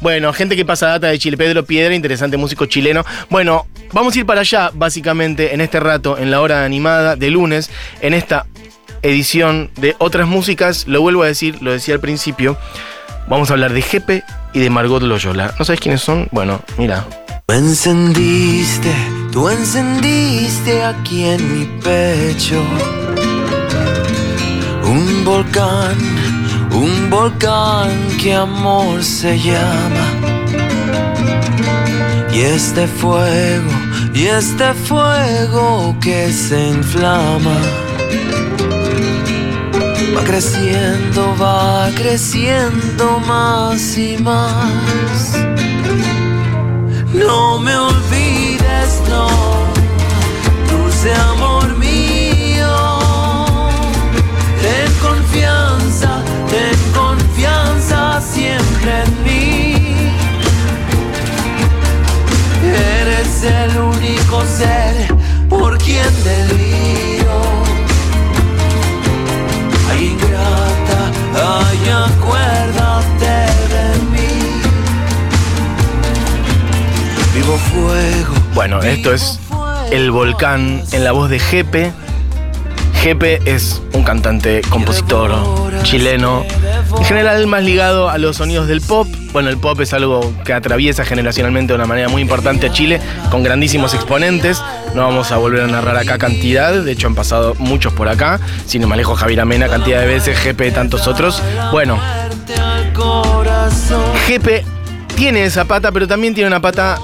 Bueno, gente que pasa data de Chile. Pedro Piedra, interesante músico chileno. Bueno, vamos a ir para allá, básicamente, en este rato, en la hora animada de lunes, en esta edición de otras músicas. Lo vuelvo a decir, lo decía al principio. Vamos a hablar de Jepe y de Margot Loyola. ¿No sabes quiénes son? Bueno, mira. Tú encendiste, tú encendiste aquí en mi pecho un volcán, un volcán que amor se llama. Y este fuego, y este fuego que se inflama. Va creciendo, va creciendo más y más. No me olvides, no, dulce amor Bueno, esto es El Volcán en la voz de Jepe. Jepe es un cantante, compositor chileno, en general más ligado a los sonidos del pop. Bueno, el pop es algo que atraviesa generacionalmente de una manera muy importante a Chile, con grandísimos exponentes. No vamos a volver a narrar acá cantidad, de hecho han pasado muchos por acá. Sin Javier Amena, cantidad de veces, Jepe, tantos otros. Bueno. Jepe tiene esa pata, pero también tiene una pata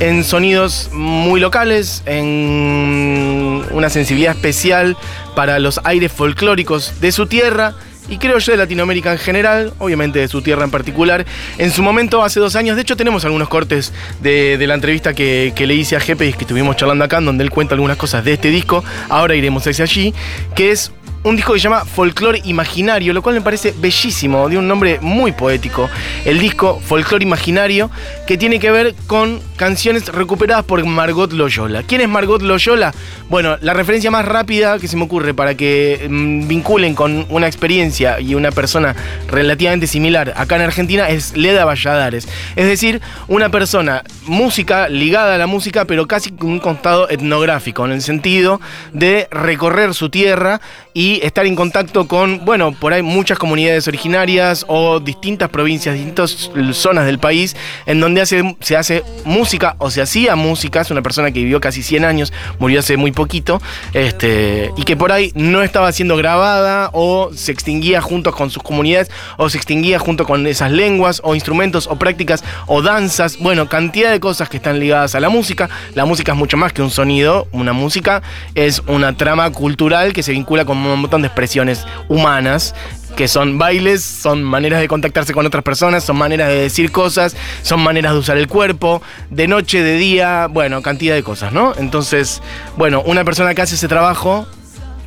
en sonidos muy locales, en una sensibilidad especial para los aires folclóricos de su tierra. Y creo yo de Latinoamérica en general, obviamente de su tierra en particular. En su momento, hace dos años, de hecho tenemos algunos cortes de, la entrevista que, que le hice a Jepe y que estuvimos charlando acá, donde él cuenta algunas cosas de este disco. Ahora iremos hacia allí, que es un disco que se llama Folklore Imaginario, lo cual me parece bellísimo, de un nombre muy poético. El disco Folklore Imaginario, que tiene que ver con canciones recuperadas por Margot Loyola. ¿Quién es Margot Loyola? Bueno, la referencia más rápida que se me ocurre para que mm, vinculen con una experiencia y una persona relativamente similar acá en Argentina es Leda Valladares. Es decir, una persona música, ligada a la música, pero casi con un costado etnográfico, en el sentido de recorrer su tierra y estar en contacto con, bueno, por ahí muchas comunidades originarias o distintas provincias, distintas zonas del país, en donde hace, se hace música o se hacía música. Es una persona que vivió casi 100 años, murió hace muy poquito, este, y que por ahí no estaba siendo grabada o se extinguía junto con sus comunidades o se extinguía junto con esas lenguas o instrumentos o prácticas o danzas. Bueno, cantidad de cosas que están ligadas a la música. La música es mucho más que un sonido. Una música es una trama cultural que se vincula con un montón de expresiones humanas que son bailes, son maneras de contactarse con otras personas, son maneras de decir cosas, son maneras de usar el cuerpo, de noche, de día, bueno, cantidad de cosas, ¿no? Entonces, bueno, una persona que hace ese trabajo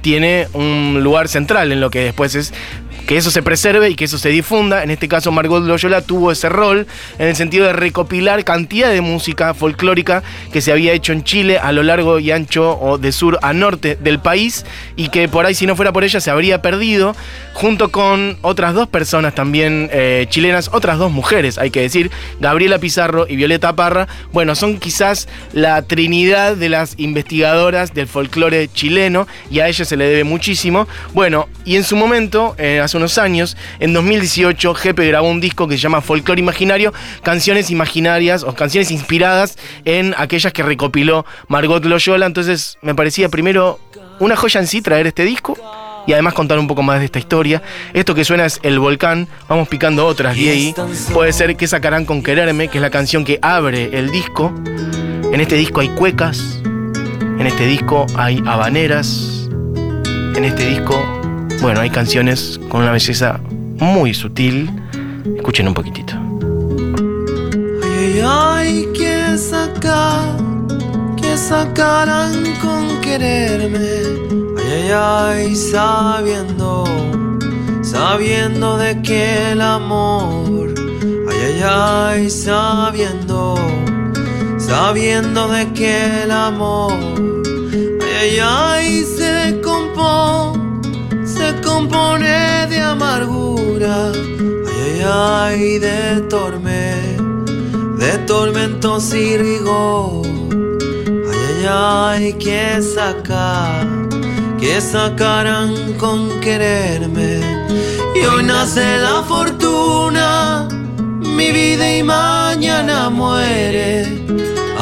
tiene un lugar central en lo que después es que eso se preserve y que eso se difunda. En este caso, Margot Loyola tuvo ese rol en el sentido de recopilar cantidad de música folclórica que se había hecho en Chile a lo largo y ancho o de sur a norte del país y que por ahí, si no fuera por ella, se habría perdido, junto con otras dos personas también eh, chilenas, otras dos mujeres, hay que decir, Gabriela Pizarro y Violeta Parra. Bueno, son quizás la trinidad de las investigadoras del folclore chileno y a ellas se le debe muchísimo. Bueno, y en su momento, eh, hace unos años, en 2018, Jepe grabó un disco que se llama Folklore Imaginario, canciones imaginarias o canciones inspiradas en aquellas que recopiló Margot Loyola. Entonces me parecía primero una joya en sí traer este disco. Y además contar un poco más de esta historia. Esto que suena es El Volcán. Vamos picando otras de ahí. Puede ser que sacarán con Quererme, que es la canción que abre el disco. En este disco hay cuecas. En este disco hay habaneras. En este disco, bueno, hay canciones con una belleza muy sutil. Escuchen un poquitito. Ay, ay, ay, que sacar, que sacarán con quererme. Ay, ay, ay, sabiendo, sabiendo de que el amor. Ay, ay, ay, sabiendo, sabiendo de que el amor. Ay, ay, ay, compone de amargura. Ay, ay, ay, de tormenta tormentos y rigor. Ay, ay, ay, que sacar, que sacarán con quererme. Y hoy nace la fortuna, mi vida y mañana muere.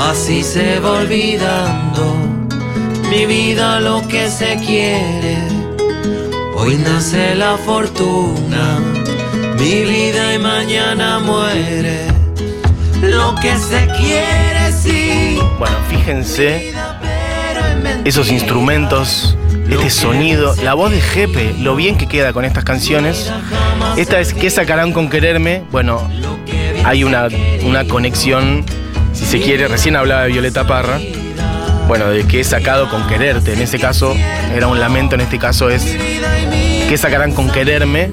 Así se va olvidando mi vida lo que se quiere. Nace la fortuna, mi vida y mañana muere. Lo que se quiere, sí. Bueno, fíjense esos instrumentos, este sonido, la voz de Jepe, lo bien que queda con estas canciones. Esta es ¿Qué sacarán con quererme? Bueno, hay una, una conexión, si se quiere, recién hablaba de Violeta Parra. Bueno, de qué sacado con quererte. En ese caso era un lamento, en este caso es ¿Qué sacarán con quererme?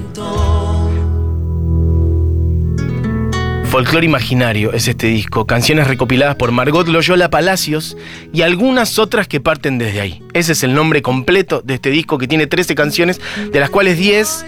Folclor Imaginario es este disco, canciones recopiladas por Margot Loyola Palacios y algunas otras que parten desde ahí. Ese es el nombre completo de este disco que tiene 13 canciones, de las cuales 10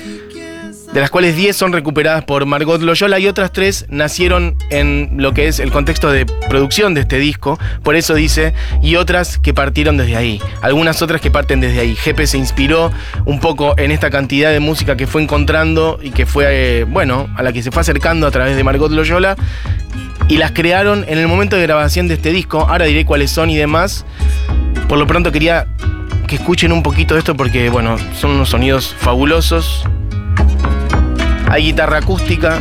de las cuales 10 son recuperadas por Margot Loyola y otras 3 nacieron en lo que es el contexto de producción de este disco, por eso dice, y otras que partieron desde ahí, algunas otras que parten desde ahí. Jepe se inspiró un poco en esta cantidad de música que fue encontrando y que fue, eh, bueno, a la que se fue acercando a través de Margot Loyola y las crearon en el momento de grabación de este disco, ahora diré cuáles son y demás. Por lo pronto quería que escuchen un poquito de esto porque, bueno, son unos sonidos fabulosos. Hay guitarra acústica,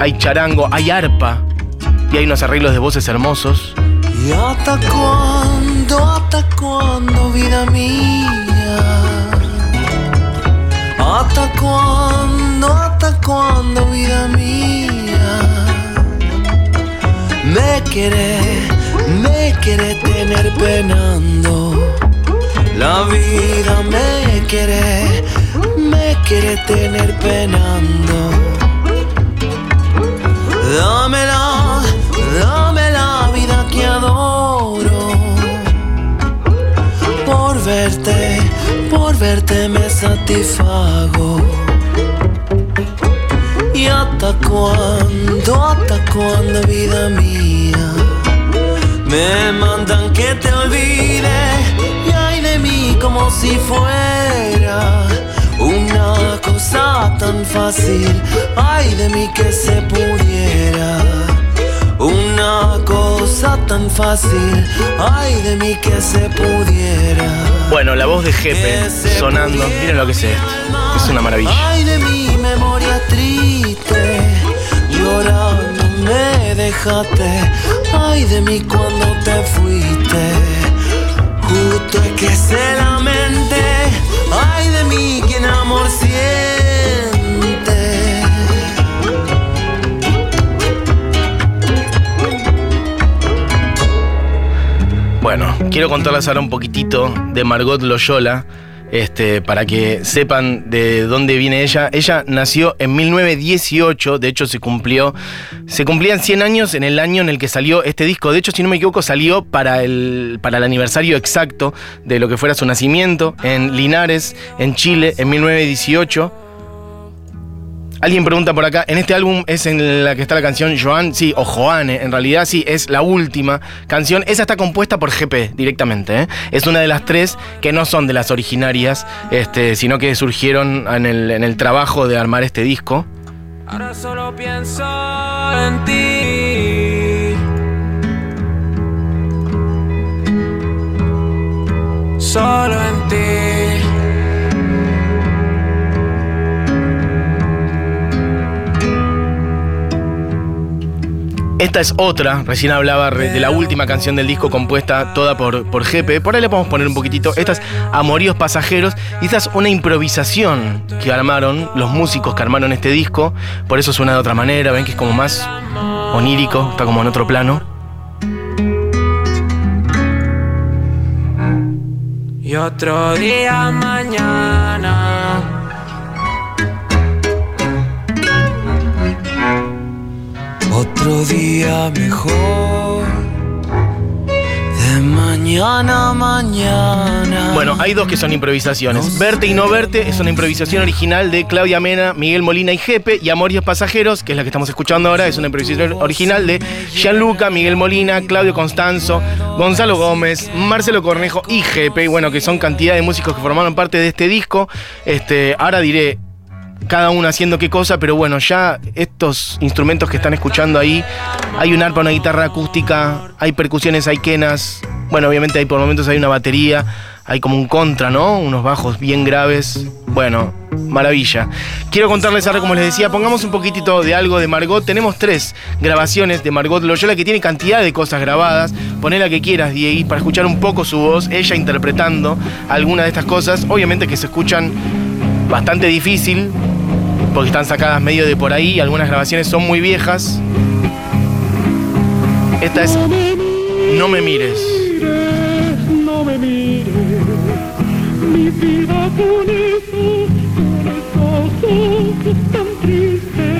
hay charango, hay arpa y hay unos arreglos de voces hermosos. ¿Y hasta cuándo, hasta cuándo, vida mía? ¿Hasta cuándo, hasta cuándo, vida mía? Me quiere, me quiere tener penando. La vida me quiere, quiere tener penando. Dámela, dame la vida que adoro. Por verte, por verte me satisfago. ¿Y hasta cuándo, hasta cuándo, vida mía? Me mandan que te olvide y ay de mí como si fuera una cosa tan fácil. Ay de mí que se pudiera. Una cosa tan fácil. Ay de mí que se pudiera. Bueno, la voz de Jepe sonando, miren lo que es esto. Es una maravilla. Ay de mi memoria triste, llorando me dejaste. Ay de mí cuando te fuiste, justo es que se lamente. Bueno, quiero contarles ahora un poquitito de Margot Loyola, este, para que sepan de dónde viene ella. Ella nació en 1918, de hecho se cumplió, se cumplían 100 años en el año en el que salió este disco. De hecho, si no me equivoco, salió para el, para el aniversario exacto de lo que fuera su nacimiento en Linares, en Chile, en 1918. Alguien pregunta por acá, ¿en este álbum es en la que está la canción Joan? Sí, o Joane, en realidad sí, es la última canción. Esa está compuesta por GP directamente. ¿eh? Es una de las tres que no son de las originarias, este, sino que surgieron en el, en el trabajo de armar este disco. Ahora solo pienso en ti. Esta es otra, recién hablaba de la última canción del disco compuesta toda por, por Jepe. Por ahí le podemos poner un poquitito. Esta es Amoríos Pasajeros y esta es una improvisación que armaron los músicos que armaron este disco. Por eso suena de otra manera, ven que es como más onírico, está como en otro plano. Y otro día mañana. Otro día mejor de mañana. mañana, mañana. Bueno, hay dos que son improvisaciones. Verte y no verte es una improvisación original de Claudia Mena, Miguel Molina y Jepe. Y Amores Pasajeros, que es la que estamos escuchando ahora, es una improvisación original de Gianluca, Miguel Molina, Claudio Constanzo, Gonzalo Gómez, Marcelo Cornejo y Jepe. Bueno, que son cantidad de músicos que formaron parte de este disco. Este, ahora diré cada uno haciendo qué cosa, pero bueno, ya estos instrumentos que están escuchando ahí, hay un arpa, una guitarra acústica, hay percusiones, hay quenas, bueno, obviamente hay por momentos hay una batería, hay como un contra, ¿no? Unos bajos bien graves. Bueno, maravilla. Quiero contarles ahora, como les decía, pongamos un poquitito de algo de Margot. Tenemos tres grabaciones de Margot Loyola que tiene cantidad de cosas grabadas. Poné la que quieras, Diego, para escuchar un poco su voz, ella interpretando alguna de estas cosas. Obviamente que se escuchan bastante difícil, porque están sacadas medio de por ahí. Algunas grabaciones son muy viejas. Esta es No me mires. No me mires, mi vida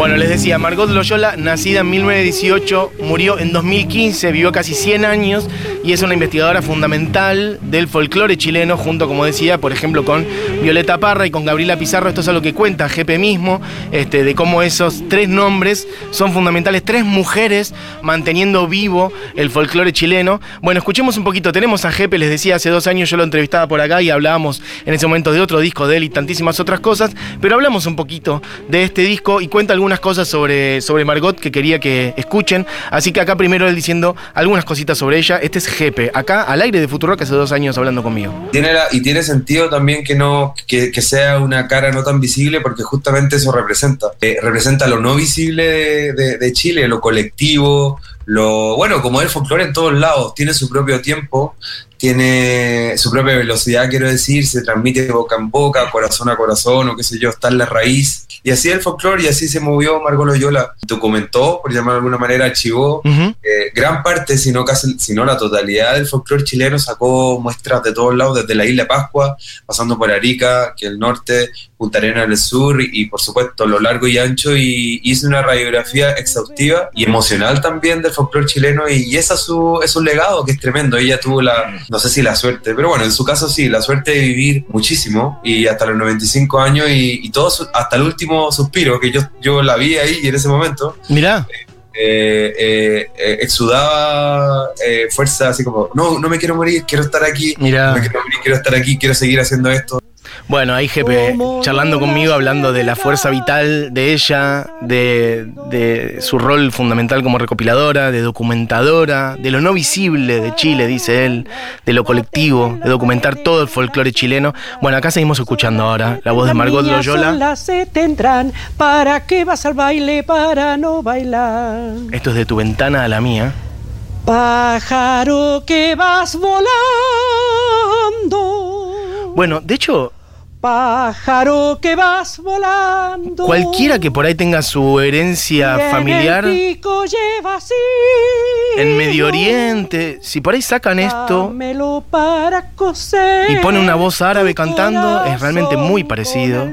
Bueno, les decía, Margot Loyola, nacida en 1918, murió en 2015, vivió casi 100 años y es una investigadora fundamental del folclore chileno, junto, como decía, por ejemplo, con Violeta Parra y con Gabriela Pizarro. Esto es algo que cuenta Jepe mismo, este, de cómo esos tres nombres son fundamentales, tres mujeres manteniendo vivo el folclore chileno. Bueno, escuchemos un poquito. Tenemos a Jepe, les decía, hace dos años yo lo entrevistaba por acá y hablábamos en ese momento de otro disco de él y tantísimas otras cosas, pero hablamos un poquito de este disco y cuenta algunas cosas sobre, sobre Margot que quería que escuchen. Así que acá primero él diciendo algunas cositas sobre ella. Este es Jepe, acá al aire de Futuro que hace dos años hablando conmigo. Tiene la- y tiene sentido también que no que, que sea una cara no tan visible porque justamente eso representa Eh, representa lo no visible de, de- de Chile lo colectivo lo bueno como el folclore en todos lados tiene su propio tiempo tiene su propia velocidad quiero decir se transmite de boca en boca corazón a corazón o qué sé yo está en la raíz. Y así el folclore y así se movió Margot Loyola documentó por llamar de alguna manera archivó eh, gran parte, si no, casi, si no la totalidad del folclore chileno sacó muestras de todos lados, desde la isla Pascua, pasando por Arica, que el norte, Punta Arenas del sur y, por supuesto lo largo y ancho y hizo una radiografía exhaustiva y emocional también del folclore chileno y, esa es su, es un legado que es tremendo. Ella tuvo la, no sé si la suerte, pero bueno, en su caso sí, la suerte de vivir muchísimo y hasta los 95 años y, y todo su- hasta el último suspiro que yo, yo la vi ahí en ese momento Mirá, eh, eh, eh, exudaba eh, fuerza, así como, no, no me quiero morir, quiero estar aquí, no mirá. me quiero morir, quiero estar aquí, quiero seguir haciendo esto. Bueno, ahí Jepe charlando conmigo, hablando de la fuerza vital de ella, de, de su rol fundamental como recopiladora, de documentadora, de lo no visible de Chile, dice él, de lo colectivo, de documentar todo el folclore chileno. Bueno, acá seguimos escuchando ahora la voz de Margot Loyola. se tendrán. ¿Para qué vas al baile? Para no bailar. Esto es de tu ventana a la mía. Pájaro que vas volando. Bueno, de hecho, Pájaro que vas volando. cualquiera que por ahí tenga su herencia Y en el familiar pico en Medio. Oriente, si por ahí sacan esto Dámelo para coser. y ponen una voz árabe cantando, es realmente muy parecido.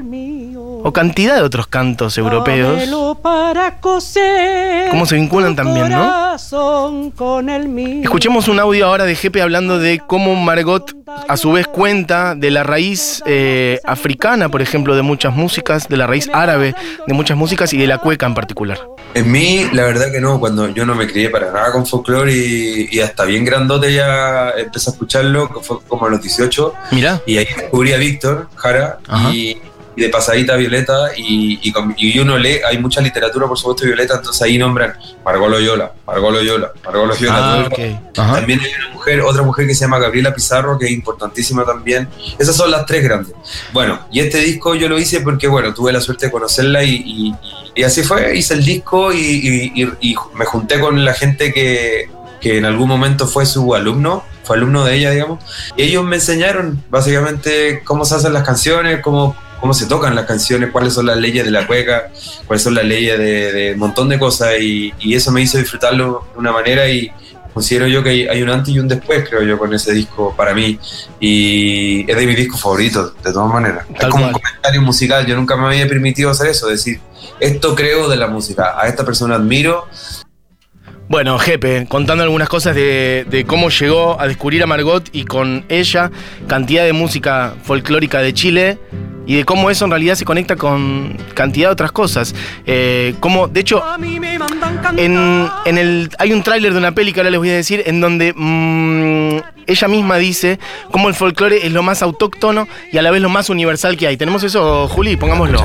O cantidad de otros cantos europeos. Dámelo para coser. Cómo se vinculan también, ¿no? corazón con el mío. Escuchemos un audio ahora de Jepe hablando de cómo Margot a su vez cuenta de la raíz eh, africana, por ejemplo, de muchas músicas, de la raíz árabe de muchas músicas y de la cueca en particular. En mí, la verdad que no, cuando yo no me crié para nada con folclore y, y hasta bien grandote ya empecé a escucharlo, fue como a los 18, Mirá, y ahí descubrí a Víctor Jara Ajá. y, y de pasadita Violeta y, y, con- y uno lee, hay mucha literatura por supuesto Violeta, entonces ahí nombran Margot Loyola, Margot Loyola, Margot Loyola. todo ah, el rato. ok. Ajá. También hay una mujer, otra mujer que se llama Gabriela Pizarro, que es importantísima también. Esas son las tres grandes. Bueno, y este disco yo lo hice porque, bueno, tuve la suerte de conocerla y, y- y así fue. Hice el disco y, y- y- y me junté con la gente que, que en algún momento fue su alumno, fue alumno de ella, digamos. Y ellos me enseñaron básicamente cómo se hacen las canciones, cómo, cómo se tocan las canciones, cuáles son las leyes de la cueca, cuáles son las leyes de, un montón de cosas. Y, y eso me hizo disfrutarlo de una manera y considero yo que hay, hay un antes y un después, creo yo, con ese disco para mí. Y es de mis discos favoritos, de todas maneras. Tal es como un comentario musical, yo nunca me había permitido hacer eso, decir, esto creo de la música, a esta persona admiro. Bueno, Jepe, contando algunas cosas de, de cómo llegó a descubrir a Margot y con ella cantidad de música folclórica de Chile y de cómo eso en realidad se conecta con cantidad de otras cosas. Eh, como, de hecho, en, en el, hay un tráiler de una peli que ahora les voy a decir en donde mm, ella misma dice cómo el folclore es lo más autóctono y a la vez lo más universal que hay. ¿Tenemos eso, Juli? Pongámoslo.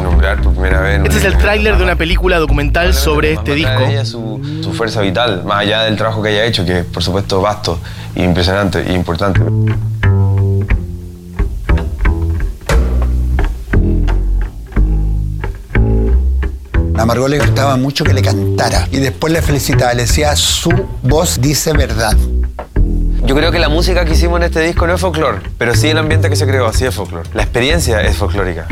Este es el tráiler de una película documental sobre este disco. Ella, su, su fuerza vital, más allá del trabajo que haya hecho, que es por supuesto vasto, e impresionante e importante. A Margot le gustaba mucho que le cantara y después le felicitaba, le decía su voz dice verdad. Yo creo que la música que hicimos en este disco no es folclore, pero sí el ambiente que se creó, sí es folclore. La experiencia es folclórica.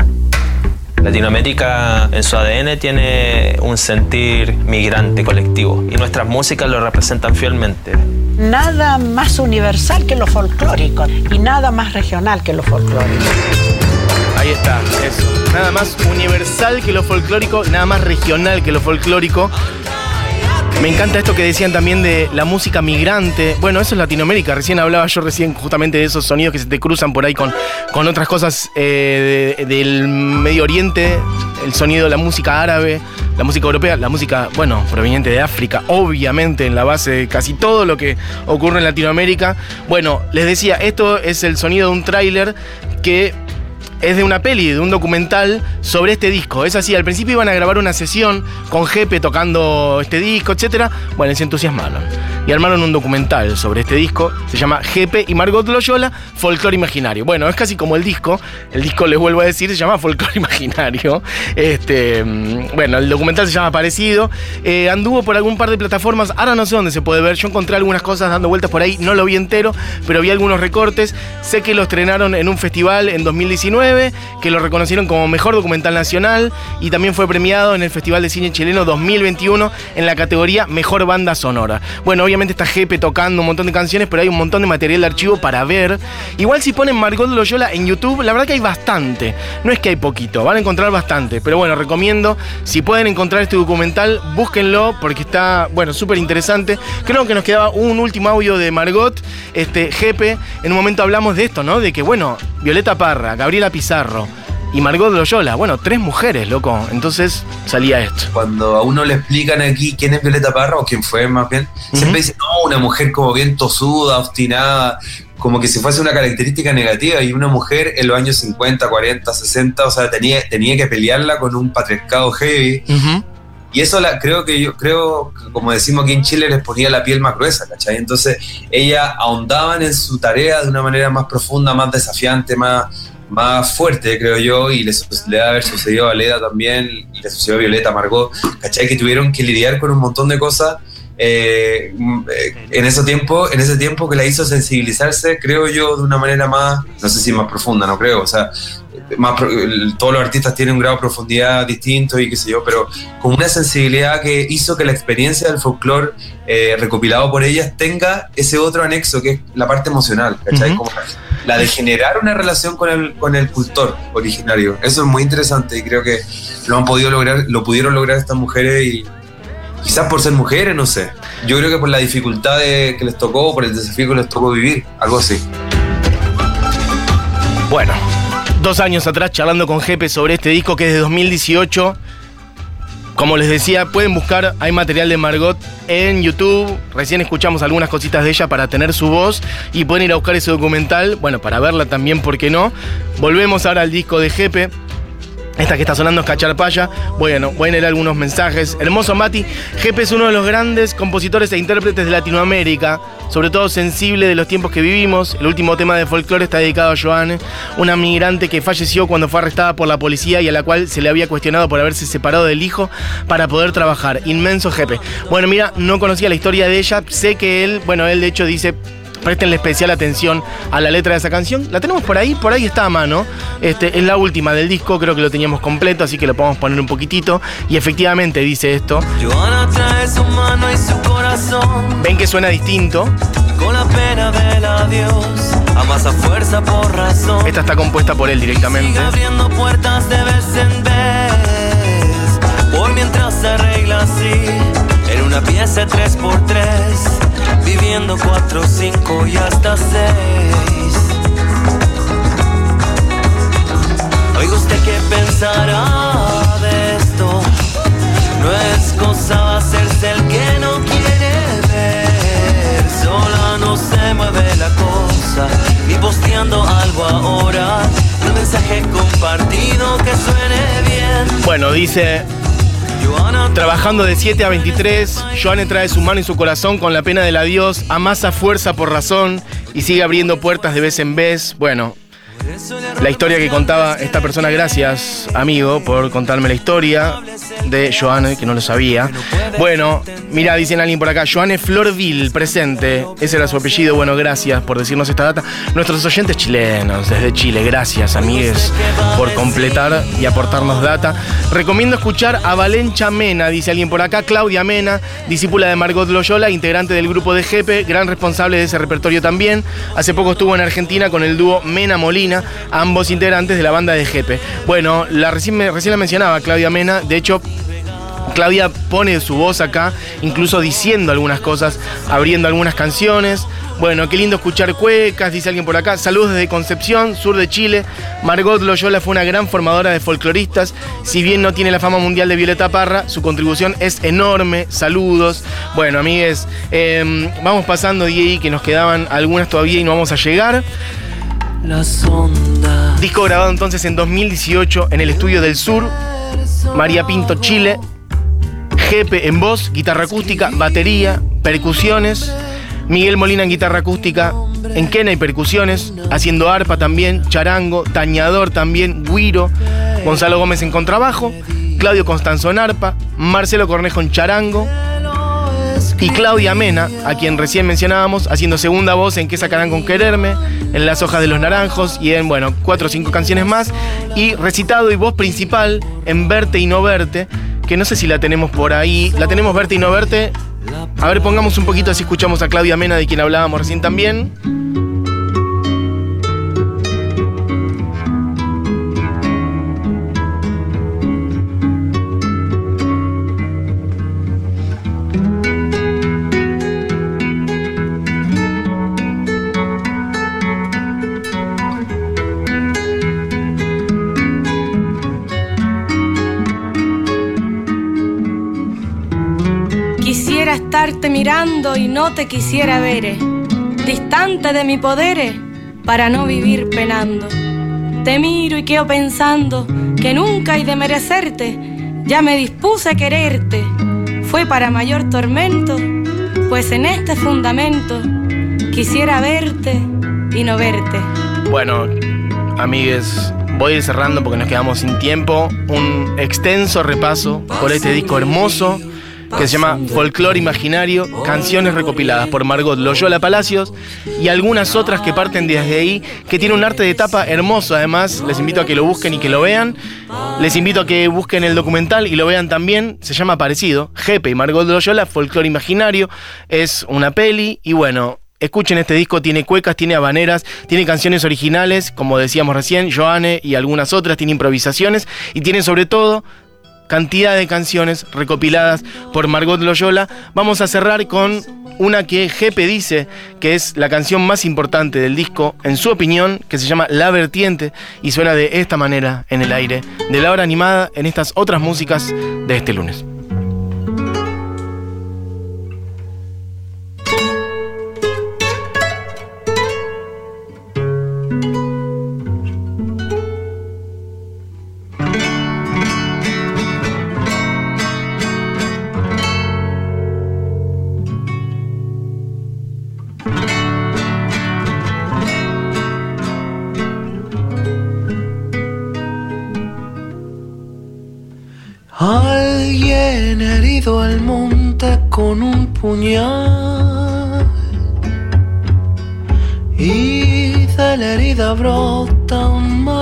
Latinoamérica en su ADN tiene un sentir migrante colectivo y nuestras músicas lo representan fielmente. Nada más universal que lo folclórico y nada más regional que lo folclórico. Ahí está, eso. Nada más universal que lo folclórico, nada más regional que lo folclórico. Me encanta esto que decían también de la música migrante. Bueno, eso es Latinoamérica. Recién hablaba yo recién justamente de esos sonidos que se te cruzan por ahí con, con otras cosas eh, de- del Medio Oriente. El sonido de la música árabe, la música europea, la música, bueno, proveniente de África, obviamente en la base de casi todo lo que ocurre en Latinoamérica. Bueno, les decía, esto es el sonido de un tráiler que es de una peli, de un documental sobre este disco. Es así, al principio iban a grabar una sesión con Jepe tocando este disco, etc. Bueno, se entusiasmaron. Y armaron un documental sobre este disco. Se llama Jepe y Margot Loyola, Folclore Imaginario. Bueno, es casi como el disco. El disco, les vuelvo a decir, se llama Folclore Imaginario. Este, mm, bueno, el documental se llama parecido. Eh, anduvo por algún par de plataformas. Ahora no sé dónde se puede ver. Yo encontré algunas cosas dando vueltas por ahí. No lo vi entero, pero vi algunos recortes. Sé que lo estrenaron en un festival en 2019, que lo reconocieron como mejor documental nacional y también fue premiado en el Festival de Cine Chileno 2021 en la categoría Mejor Banda Sonora. Bueno, obviamente está Jepe tocando un montón de canciones, pero hay un montón de material de archivo para ver. Igual si ponen Margot Loyola en YouTube, la verdad que hay bastante. No es que hay poquito, van a encontrar bastante. Pero bueno, recomiendo, si pueden encontrar este documental, búsquenlo porque está, bueno, súper interesante. Creo que nos quedaba un último audio de Margot, este, Jepe. En un momento hablamos de esto, ¿no? De que, bueno, Violeta Parra, Gabriela Pizarro y Margot Loyola, bueno, tres mujeres, loco. Entonces salía esto. Cuando a uno le explican aquí quién es Violeta Parra o quién fue más bien, siempre dicen, no, una mujer como bien tosuda, obstinada, como que si fuese una característica negativa y una mujer en los años 50, 40, 60, o sea, tenía, tenía que pelearla con un patriarcado heavy. Y eso la, creo que yo creo, que como decimos aquí en Chile, les ponía la piel más gruesa, ¿cachai? Entonces, ellas ahondaban en su tarea de una manera más profunda, más desafiante, más, más fuerte, creo yo, y le debe haber sucedido a Leda también, y le sucedió a Violeta, Margot, ¿cachai? Que tuvieron que lidiar con un montón de cosas eh, mm, eh, en ese tiempo, en ese tiempo que la hizo sensibilizarse, creo yo, de una manera más, no sé si más profunda, no creo, o sea, más todos los artistas tienen un grado de profundidad distinto y qué sé yo, pero con una sensibilidad que hizo que la experiencia del folclore eh, recopilado por ellas tenga ese otro anexo que es la parte emocional, ¿cachai? Como la de generar una relación con el, con el cultor originario. Eso es muy interesante y creo que lo han podido lograr, lo pudieron lograr estas mujeres y quizás por ser mujeres, no sé. Yo creo que por la dificultad que les tocó, por el desafío que les tocó vivir, algo así. Bueno, dos años atrás charlando con Jepe sobre este disco que es de 2018. Como les decía, pueden buscar, hay material de Margot en YouTube. Recién escuchamos algunas cositas de ella para tener su voz y pueden ir a buscar ese documental, bueno, para verla también, ¿por qué no? Volvemos ahora al disco de Jepe. Esta que está sonando es Cacharpaya. Bueno, voy leer algunos mensajes. Hermoso Mati. Jepe es uno de los grandes compositores e intérpretes de Latinoamérica, sobre todo sensible de los tiempos que vivimos. El último tema de folclore está dedicado a Joanne, una migrante que falleció cuando fue arrestada por la policía y a la cual se le había cuestionado por haberse separado del hijo para poder trabajar. Inmenso Jepe. Bueno, mira, no conocía la historia de ella. Sé que él, bueno, él de hecho dice Prestenle especial atención a la letra de esa canción. La tenemos por ahí, por ahí está a mano. Este, es la última del disco, creo que lo teníamos completo, así que lo podemos poner un poquitito. Y efectivamente dice esto. Joana trae su mano y su corazón Ven que suena distinto. con la pena del adiós. Amas a fuerza por razón. Esta está compuesta por él directamente. Sigue abriendo puertas de vez en vez. Por mientras se arregla así. En un Una pieza 3x3, viviendo 4, 5 y hasta 6. Oiga usted qué pensará de esto. No es cosa hacerse el que no quiere ver. Sola no se mueve la cosa. Y posteando algo ahora. Un mensaje compartido que suene bien. Bueno, dice, trabajando de 7 a 23, Joanne trae su mano y su corazón con la pena del adiós, amasa fuerza por razón y sigue abriendo puertas de vez en vez. Bueno, la historia que contaba esta persona, gracias amigo por contarme la historia de Joanne, que no lo sabía. Bueno, mira, dicen alguien por acá, Joanne Florville, presente, ese era su apellido, bueno, gracias por decirnos esta data. Nuestros oyentes chilenos desde Chile, gracias amigues por completar y aportarnos data. Recomiendo escuchar a Valencha Mena, dice alguien por acá, Claudia Mena, discípula de Margot Loyola, integrante del grupo de Jepe, gran responsable de ese repertorio también. Hace poco estuvo en Argentina con el dúo Mena Molina, ambos integrantes de la banda de Jepe. Bueno, la recién, la mencionaba Claudia Mena, de hecho Claudia pone su voz acá, incluso diciendo algunas cosas, abriendo algunas canciones. Bueno, qué lindo escuchar cuecas, dice alguien por acá. Saludos desde Concepción, sur de Chile. Margot Loyola fue una gran formadora de folcloristas. Si bien no tiene la fama mundial de Violeta Parra, su contribución es enorme. Saludos. Bueno, amigues, eh, vamos pasando, Diego, que nos quedaban algunas todavía y no vamos a llegar. las ondas. Disco grabado entonces en 2018 en el Estudio del Sur, María Pinto, Chile. Jepe en voz, guitarra acústica, batería, percusiones. Miguel Molina en guitarra acústica, en quena y percusiones, haciendo arpa también, charango, tañador también, guiro. Gonzalo Gómez en contrabajo, Claudio Constanzo en arpa, Marcelo Cornejo en charango. Y Claudia Mena, a quien recién mencionábamos, haciendo segunda voz en ¿Qué sacarán con quererme? En Las hojas de los naranjos y en, bueno, cuatro o cinco canciones más. Y recitado y voz principal en Verte y no verte, que no sé si la tenemos por ahí. La tenemos Verte y no verte. A ver, pongamos un poquito así escuchamos a Claudia Mena, de quien hablábamos recién también. Mirando y no te quisiera ver, eh, distante de mi poder, eh, para no vivir penando. Te miro y quedo pensando que nunca hay de merecerte, ya me dispuse a quererte. Fue para mayor tormento, pues en este fundamento quisiera verte y no verte. Bueno, amigues, voy cerrando porque nos quedamos sin tiempo. Un extenso repaso por este disco hermoso que se llama Folclore Imaginario, canciones recopiladas por Margot Loyola Palacios y algunas otras que parten desde ahí, que tiene un arte de tapa hermoso además. Les invito a que lo busquen y que lo vean. Les invito a que busquen el documental y lo vean también. Se llama parecido, Jepe y Margot Loyola, Folclore Imaginario. Es una peli y bueno, Escuchen este disco, tiene cuecas, tiene habaneras, tiene canciones originales, como decíamos recién, Joanne y algunas otras, tiene improvisaciones y tiene sobre todo cantidad de canciones recopiladas por Margot Loyola. Vamos a cerrar con una que Jepe dice que es la canción más importante del disco, en su opinión, que se llama La Vertiente y suena de esta manera en el aire, de la hora animada en estas otras músicas de este lunes.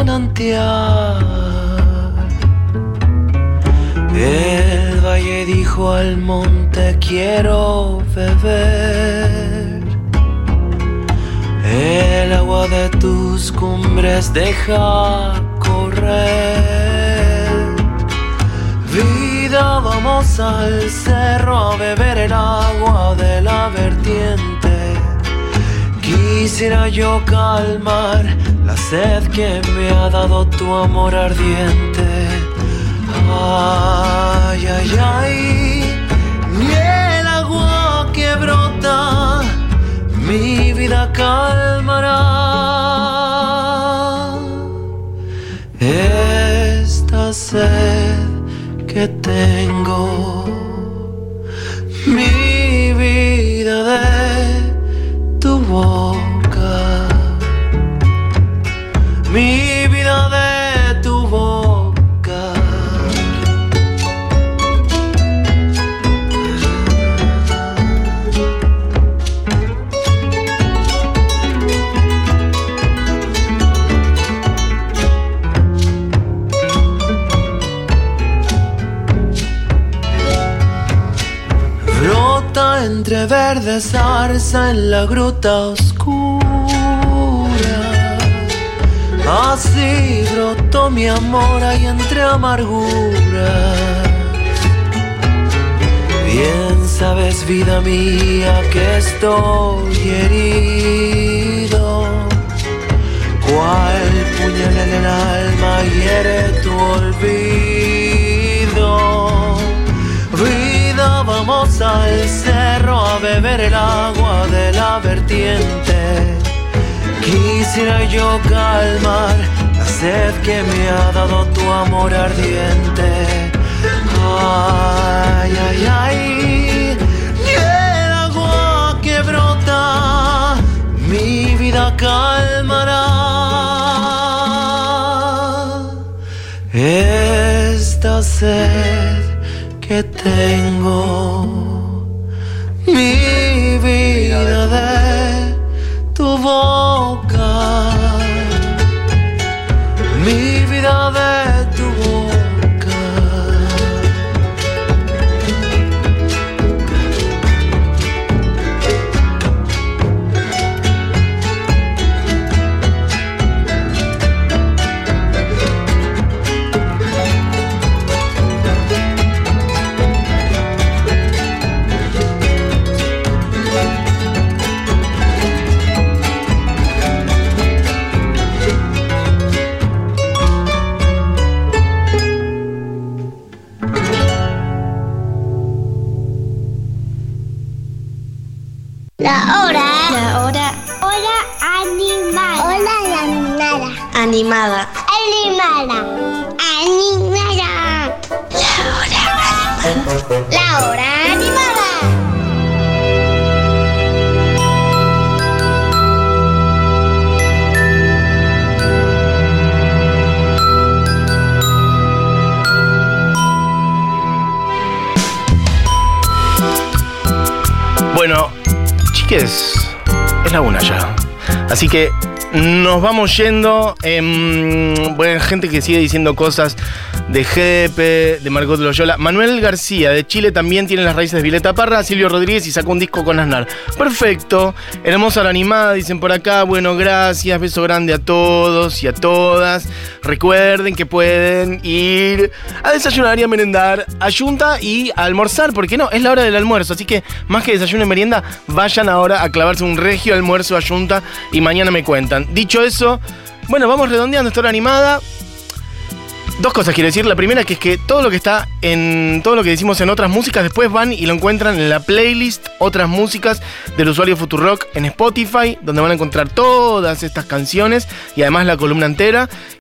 Manantial. El valle dijo al monte quiero beber. El agua de tus cumbres deja correr. Vida vamos al cerro a beber el agua de la vertiente. Quisiera yo calmar la sed que me ha dado tu amor ardiente. Ay, ay, ay, ni el agua que brota mi vida calmará. Esta sed que tengo, mi vida de tu boca, zarza en la gruta oscura. Así brotó mi amor ahí entre amarguras. Bien sabes, vida mía, que estoy herido. Cual puñal en el alma hiere tu olvido. El agua de la vertiente. Quisiera yo calmar la sed que me ha dado tu amor ardiente. Ay, ay, ay, el agua que brota, mi vida calmará. Esta sed que tengo, mi vida de tu boca, mi vida de Bueno, chiques, es la una ya. Así que nos vamos yendo. em, bueno, gente que sigue diciendo cosas de Jepe, de Margot Loyola. Manuel García, de Chile, también tiene las raíces de Violeta Parra. Silvio Rodríguez y sacó un disco con Aznar. Perfecto. Hermosa la animada, dicen por acá. Bueno, gracias. Beso grande a todos y a todas. Recuerden que pueden ir a desayunar y a merendar, a y a almorzar, porque no, es la hora del almuerzo. Así que más que desayuno y merienda, vayan ahora a clavarse un regio almuerzo a y mañana me cuentan. Dicho eso, bueno, vamos redondeando esta hora animada. Dos cosas quiero decir. La primera que es que todo lo que está en todo lo que decimos en otras músicas, después van y lo encuentran en la playlist Otras músicas del usuario Futurock en Spotify, donde van a encontrar todas estas canciones y además la columna entera.